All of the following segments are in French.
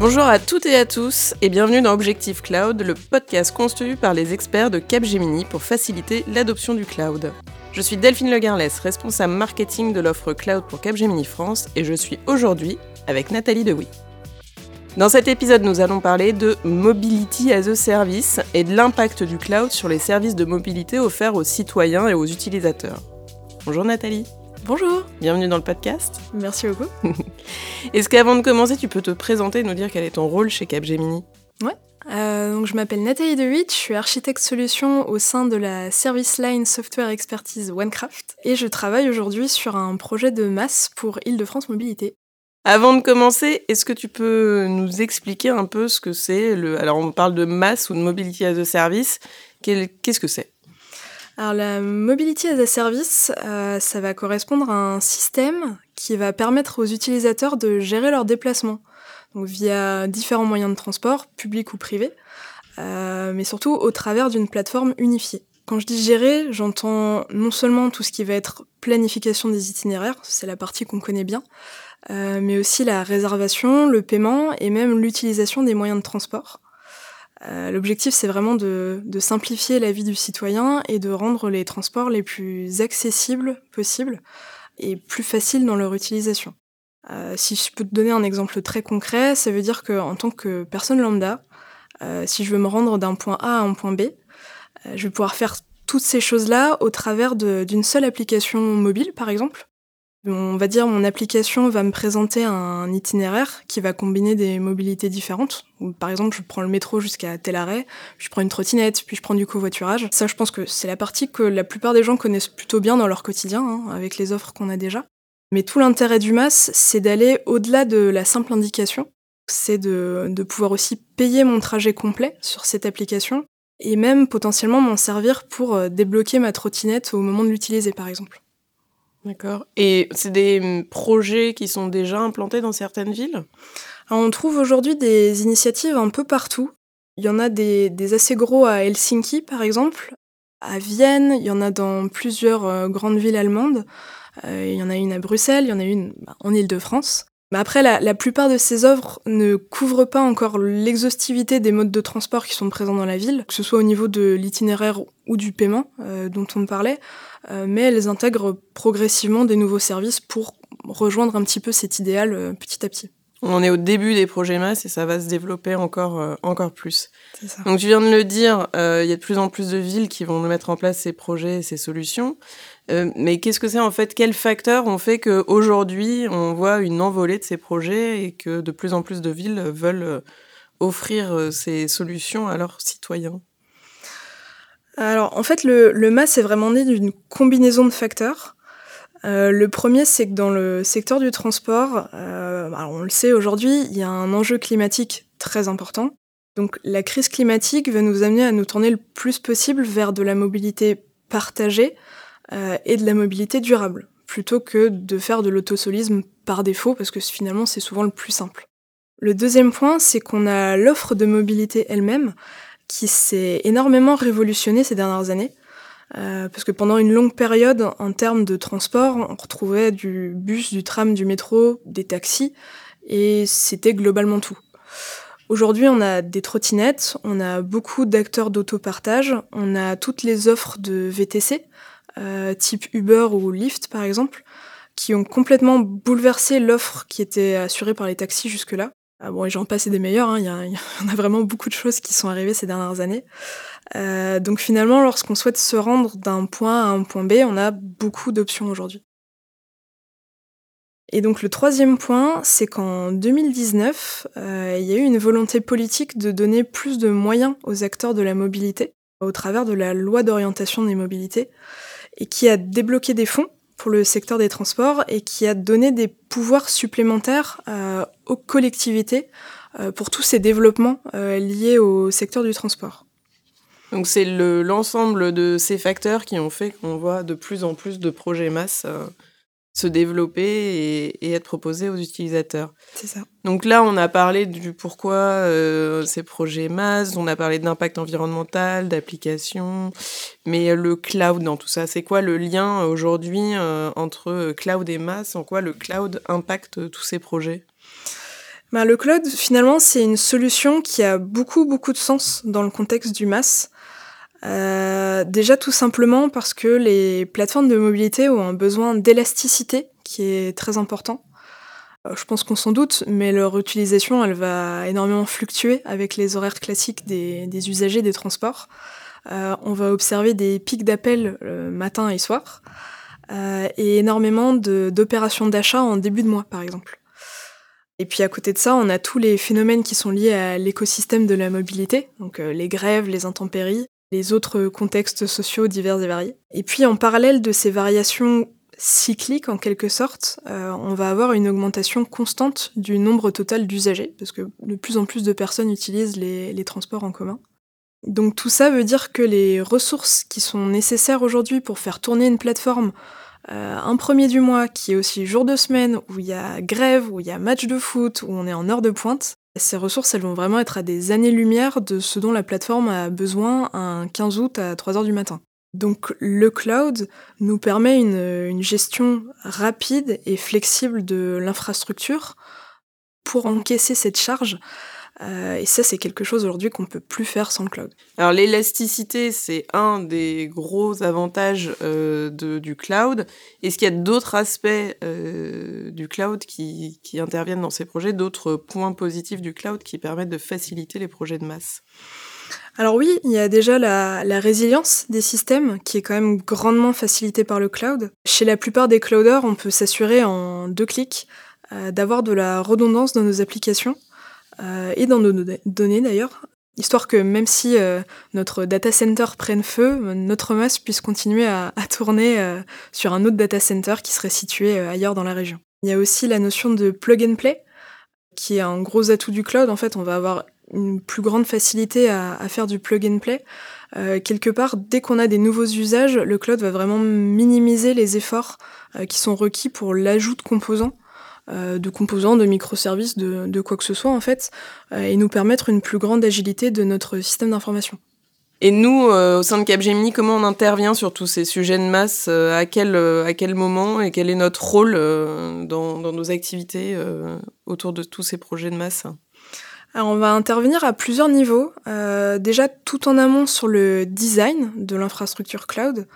Bonjour à toutes et à tous et bienvenue dans Objectif Cloud, le podcast construit par les experts de Capgemini pour faciliter l'adoption du cloud. Je suis Delphine Legarlès, responsable marketing de l'offre cloud pour Capgemini France et je suis aujourd'hui avec Nathalie Dewy. Dans cet épisode, nous allons parler de Mobility as a Service et de l'impact du cloud sur les services de mobilité offerts aux citoyens et aux utilisateurs. Bonjour Nathalie. Bonjour. Bienvenue dans le podcast. Merci beaucoup. Est-ce qu'avant de commencer, tu peux te présenter et nous dire quel est ton rôle chez Capgemini? Ouais. Euh, donc je m'appelle Nathalie DeWitt, je suis architecte solution au sein de la Service Line Software Expertise OneCraft et je travaille aujourd'hui sur un projet de masse pour Île-de-France Mobilité. Avant de commencer, est-ce que tu peux nous expliquer un peu ce que c'est le... Alors on parle de masse ou de mobility as a service. Qu'est-ce que c'est? Alors la Mobility as a Service, euh, ça va correspondre à un système qui va permettre aux utilisateurs de gérer leurs déplacements, via différents moyens de transport, publics ou privés, euh, mais surtout au travers d'une plateforme unifiée. Quand je dis gérer, j'entends non seulement tout ce qui va être planification des itinéraires, c'est la partie qu'on connaît bien, euh, mais aussi la réservation, le paiement et même l'utilisation des moyens de transport. Euh, l'objectif, c'est vraiment de, simplifier la vie du citoyen et de rendre les transports les plus accessibles possibles et plus faciles dans leur utilisation. Euh, si je peux te donner un exemple très concret, ça veut dire qu'en tant que personne lambda, euh, si je veux me rendre d'un point A à un point B, je vais pouvoir faire toutes ces choses-là au travers d'une seule application mobile, par exemple, on va dire mon application va me présenter un itinéraire qui va combiner des mobilités différentes. Par exemple, je prends le métro jusqu'à tel arrêt, je prends une trottinette, puis je prends du covoiturage. Ça, je pense que c'est la partie que la plupart des gens connaissent plutôt bien dans leur quotidien, hein, avec les offres qu'on a déjà. Mais tout l'intérêt du MAS, c'est d'aller au-delà de la simple indication. C'est de, pouvoir aussi payer mon trajet complet sur cette application et même potentiellement m'en servir pour euh, débloquer ma trottinette au moment de l'utiliser, par exemple. D'accord. Et c'est des hum, projets qui sont déjà implantés dans certaines villes? On trouve aujourd'hui des initiatives un peu partout. Il y en a des, assez gros à Helsinki, par exemple. À Vienne, il y en a dans plusieurs euh, grandes villes allemandes. Euh, il y en a une à Bruxelles, il y en a une bah, en Île-de-France. Mais après, la, plupart de ces œuvres ne couvrent pas encore l'exhaustivité des modes de transport qui sont présents dans la ville, que ce soit au niveau de l'itinéraire ou du paiement euh, dont on parlait, euh, mais elles intègrent progressivement des nouveaux services pour rejoindre un petit peu cet idéal euh, petit à petit. On est au début des projets masse et ça va se développer encore, encore plus. Donc tu viens de le dire, il y a de plus en plus de villes qui vont mettre en place ces projets et ces solutions. Euh, mais qu'est-ce que c'est en fait? Quels facteurs ont fait qu'aujourd'hui, on voit une envolée de ces projets et que de plus en plus de villes veulent euh, offrir euh, ces solutions à leurs citoyens? Alors, en fait, le, le MAS est vraiment né d'une combinaison de facteurs. Le premier, c'est que dans le secteur du transport, on le sait aujourd'hui, il y a un enjeu climatique très important. Donc la crise climatique va nous amener à nous tourner le plus possible vers de la mobilité partagée, euh, et de la mobilité durable, plutôt que de faire de l'autosolisme par défaut, parce que finalement c'est souvent le plus simple. Le deuxième point, c'est qu'on a l'offre de mobilité elle-même, qui s'est énormément révolutionnée ces dernières années. Euh, parce que pendant une longue période, en termes de transport, on retrouvait du bus, du tram, du métro, des taxis, et c'était globalement tout. Aujourd'hui, on a des trottinettes, on a beaucoup d'acteurs d'autopartage, on a toutes les offres de VTC, euh, type Uber ou Lyft par exemple, qui ont complètement bouleversé l'offre qui était assurée par les taxis jusque-là. Ah bon, et j'en passe des meilleurs, hein, il y, en a vraiment beaucoup de choses qui sont arrivées ces dernières années. Euh, donc finalement, lorsqu'on souhaite se rendre d'un point à un point B, on a beaucoup d'options aujourd'hui. Et donc le troisième point, c'est qu'en 2019, euh, il y a eu une volonté politique de donner plus de moyens aux acteurs de la mobilité au travers de la loi d'orientation des mobilités et qui a débloqué des fonds pour le secteur des transports et qui a donné des pouvoirs supplémentaires euh, aux collectivités euh, pour tous ces développements euh, liés au secteur du transport. Donc c'est l'ensemble de ces facteurs qui ont fait qu'on voit de plus en plus de projets masse se développer et, être proposés aux utilisateurs. C'est ça. Donc là, on a parlé du pourquoi euh, ces projets MAS, on a parlé d'impact environnemental, d'application, mais le cloud dans tout ça, c'est quoi le lien aujourd'hui euh, entre cloud et MAS En quoi le cloud impacte tous ces projets? Bah, le cloud, finalement, c'est une solution qui a beaucoup, beaucoup de sens dans le contexte du MAS. Euh, déjà tout simplement parce que les plateformes de mobilité ont un besoin d'élasticité qui est très important. Euh, je pense qu'on s'en doute, mais leur utilisation, elle va énormément fluctuer avec les horaires classiques des, usagers des transports. Euh, on va observer des pics d'appels matin et soir, et énormément d'opérations d'achat en début de mois, par exemple. Et puis à côté de ça, on a tous les phénomènes qui sont liés à l'écosystème de la mobilité, donc les grèves, les intempéries, les autres contextes sociaux divers et variés. Et puis en parallèle de ces variations cycliques en quelque sorte, euh, on va avoir une augmentation constante du nombre total d'usagers, parce que de plus en plus de personnes utilisent les, transports en commun. Donc tout ça veut dire que les ressources qui sont nécessaires aujourd'hui pour faire tourner une plateforme euh, un premier du mois qui est aussi jour de semaine, où il y a grève, où il y a match de foot, où on est en heure de pointe, ces ressources, elles vont vraiment être à des années-lumière de ce dont la plateforme a besoin un 15 août à 3 heures du matin. Donc le cloud nous permet une, gestion rapide et flexible de l'infrastructure pour encaisser cette charge euh, et ça, c'est quelque chose aujourd'hui qu'on ne peut plus faire sans le cloud. Alors l'élasticité, c'est un des gros avantages euh, du cloud. Est-ce qu'il y a d'autres aspects euh, du cloud qui, interviennent dans ces projets, d'autres points positifs du cloud qui permettent de faciliter les projets de masse? Alors oui, il y a déjà la, résilience des systèmes qui est quand même grandement facilitée par le cloud. Chez la plupart des clouders, on peut s'assurer en deux clics d'avoir de la redondance dans nos applications et dans nos données d'ailleurs, histoire que même si euh, notre data center prenne feu, notre masse puisse continuer à, tourner euh, sur un autre data center qui serait situé ailleurs dans la région. Il y a aussi la notion de plug and play, qui est un gros atout du cloud. En fait, on va avoir une plus grande facilité à, à faire du plug and play. quelque part, dès qu'on a des nouveaux usages, le cloud va vraiment minimiser les efforts qui sont requis pour l'ajout de composants euh, de composants, de microservices, de, de, quoi que ce soit en fait, euh, et nous permettre une plus grande agilité de notre système d'information. Et nous, euh, au sein de Capgemini, comment on intervient sur tous ces sujets de masse à, quel, à quel moment et quel est notre rôle dans, dans, nos activités autour de tous ces projets de masse? Alors on va intervenir à plusieurs niveaux. déjà tout en amont sur le design de l'infrastructure cloud.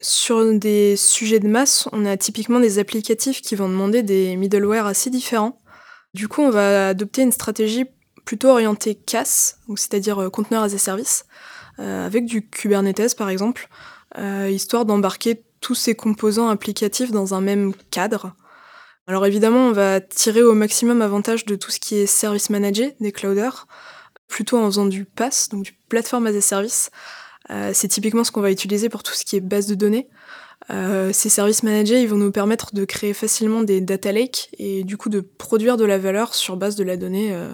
Sur des sujets de masse, on a typiquement des applicatifs qui vont demander des middleware assez différents. Du coup, on va adopter une stratégie plutôt orientée CAS, c'est-à-dire euh, conteneur as a service, euh, avec du Kubernetes par exemple, euh, histoire d'embarquer tous ces composants applicatifs dans un même cadre. Alors évidemment, on va tirer au maximum avantage de tout ce qui est service managé des clouders, plutôt en faisant du PaaS, donc du platform as a service, c'est typiquement ce qu'on va utiliser pour tout ce qui est base de données. Euh, ces services managés, ils vont nous permettre de créer facilement des data lakes et du coup de produire de la valeur sur base de la donnée. Euh,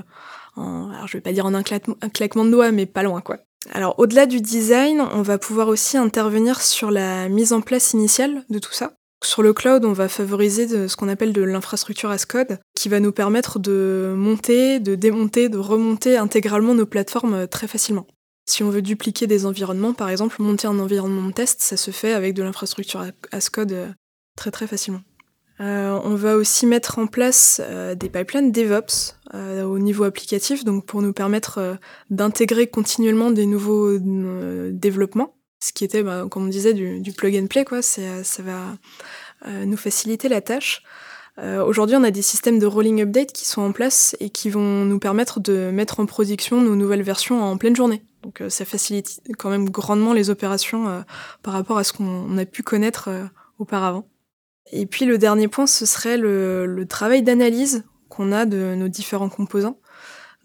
en, alors je vais pas dire en un, claquement de doigts, mais pas loin quoi. Alors au-delà du design, on va pouvoir aussi intervenir sur la mise en place initiale de tout ça. Sur le cloud, on va favoriser ce qu'on appelle de l'infrastructure as code, qui va nous permettre de monter, de démonter, de remonter intégralement nos plateformes très facilement. Si on veut dupliquer des environnements, par exemple, monter un environnement de test, ça se fait avec de l'infrastructure as code euh, très très facilement. Euh, on va aussi mettre en place euh, des pipelines DevOps au niveau applicatif, donc pour nous permettre d'intégrer continuellement des nouveaux développements, ce qui était, bah, comme on disait, du, plug and play, quoi. Ça va nous faciliter la tâche. Aujourd'hui, on a des systèmes de rolling update qui sont en place et qui vont nous permettre de mettre en production nos nouvelles versions en pleine journée. Donc euh, ça facilite quand même grandement les opérations euh, par rapport à ce qu'on a pu connaître euh, auparavant. Et puis le dernier point, ce serait le, travail d'analyse qu'on a de nos différents composants.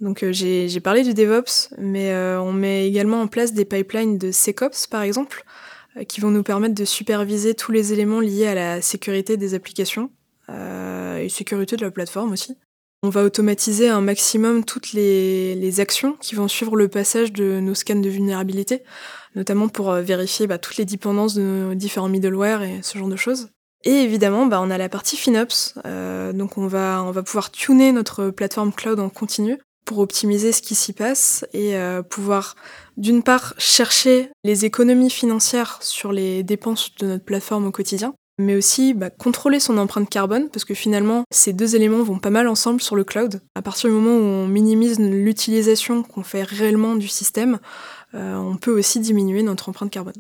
Donc j'ai parlé du DevOps, mais on met également en place des pipelines de SecOps par exemple, qui vont nous permettre de superviser tous les éléments liés à la sécurité des applications et sécurité de la plateforme aussi. On va automatiser un maximum toutes les, actions qui vont suivre le passage de nos scans de vulnérabilité, notamment pour euh, vérifier bah, toutes les dépendances de nos différents middleware et ce genre de choses. Et évidemment, bah, on a la partie FinOps. Euh, donc on va, on va pouvoir tuner notre plateforme cloud en continu pour optimiser ce qui s'y passe et euh, pouvoir d'une part chercher les économies financières sur les dépenses de notre plateforme au quotidien, mais aussi bah, contrôler son empreinte carbone, parce que finalement, ces deux éléments vont pas mal ensemble sur le cloud. À partir du moment où on minimise l'utilisation qu'on fait réellement du système, euh, on peut aussi diminuer notre empreinte carbone.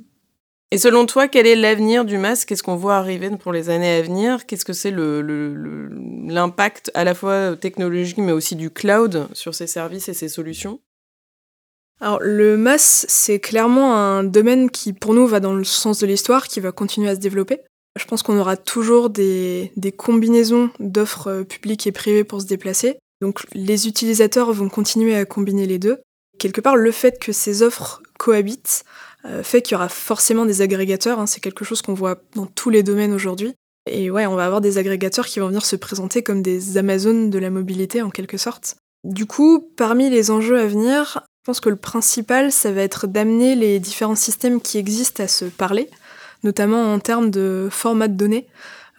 Et selon toi, quel est l'avenir du masque? Qu'est-ce qu'on voit arriver pour les années à venir? Qu'est-ce que c'est l'impact à la fois technologique mais aussi du cloud sur ces services et ces solutions? Alors le MAS, c'est clairement un domaine qui pour nous va dans le sens de l'histoire, qui va continuer à se développer. Je pense qu'on aura toujours des, combinaisons d'offres publiques et privées pour se déplacer. Donc les utilisateurs vont continuer à combiner les deux. Quelque part, le fait que ces offres cohabitent euh, fait qu'il y aura forcément des agrégateurs. Hein, c'est quelque chose qu'on voit dans tous les domaines aujourd'hui. Et ouais, on va avoir des agrégateurs qui vont venir se présenter comme des Amazones de la mobilité en quelque sorte. Du coup, parmi les enjeux à venir, je pense que le principal, ça va être d'amener les différents systèmes qui existent à se parler, notamment en termes de format de données.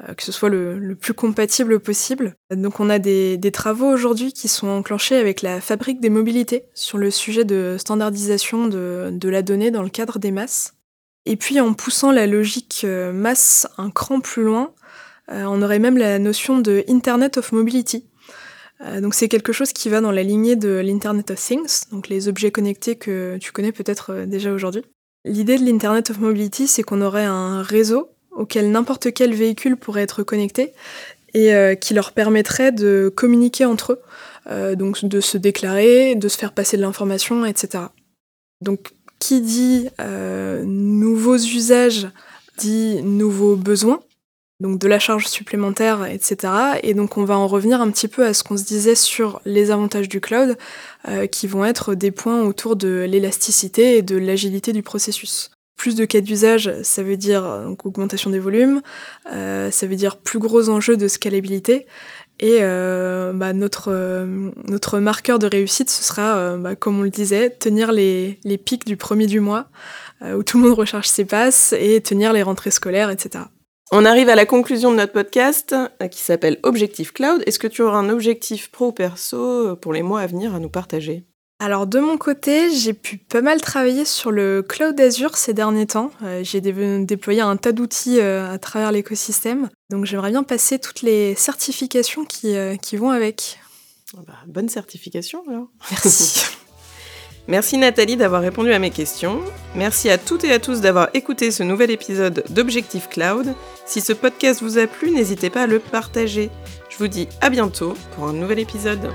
Euh, que ce soit le, plus compatible possible. Donc on a des, travaux aujourd'hui qui sont enclenchés avec la fabrique des mobilités sur le sujet de standardisation de, la donnée dans le cadre des masses. Et puis en poussant la logique euh, masse un cran plus loin, euh, on aurait même la notion de Internet of Mobility. donc c'est quelque chose qui va dans la lignée de l'Internet of Things, donc les objets connectés que tu connais peut-être déjà aujourd'hui. L'idée de l'Internet of Mobility, c'est qu'on aurait un réseau auquel n'importe quel véhicule pourrait être connecté et euh, qui leur permettrait de communiquer entre eux, euh, donc de se déclarer, de se faire passer de l'information, etc. Donc qui dit euh, nouveaux usages dit nouveaux besoins, donc de la charge supplémentaire, etc. Et donc on va en revenir un petit peu à ce qu'on se disait sur les avantages du cloud, qui vont être des points autour de l'élasticité et de l'agilité du processus. Plus de cas d'usage, ça veut dire augmentation des volumes, euh, ça veut dire plus gros enjeux de scalabilité. Et euh, bah, notre, euh, notre marqueur de réussite, ce sera, bah, comme on le disait, tenir les, les pics du premier du mois, où tout le monde recharge ses passes, et tenir les rentrées scolaires, etc. On arrive à la conclusion de notre podcast qui s'appelle Objectif Cloud. Est-ce que tu auras un objectif pro ou perso pour les mois à venir à nous partager? Alors de mon côté, j'ai pu pas mal travailler sur le cloud Azure ces derniers temps. Euh, j'ai déployé un tas d'outils euh, à travers l'écosystème. Donc j'aimerais bien passer toutes les certifications qui, euh, qui vont avec. Ah bah, bonne certification alors. Merci. Merci Nathalie d'avoir répondu à mes questions. Merci à toutes et à tous d'avoir écouté ce nouvel épisode d'Objectif Cloud. Si ce podcast vous a plu, n'hésitez pas à le partager. Je vous dis à bientôt pour un nouvel épisode.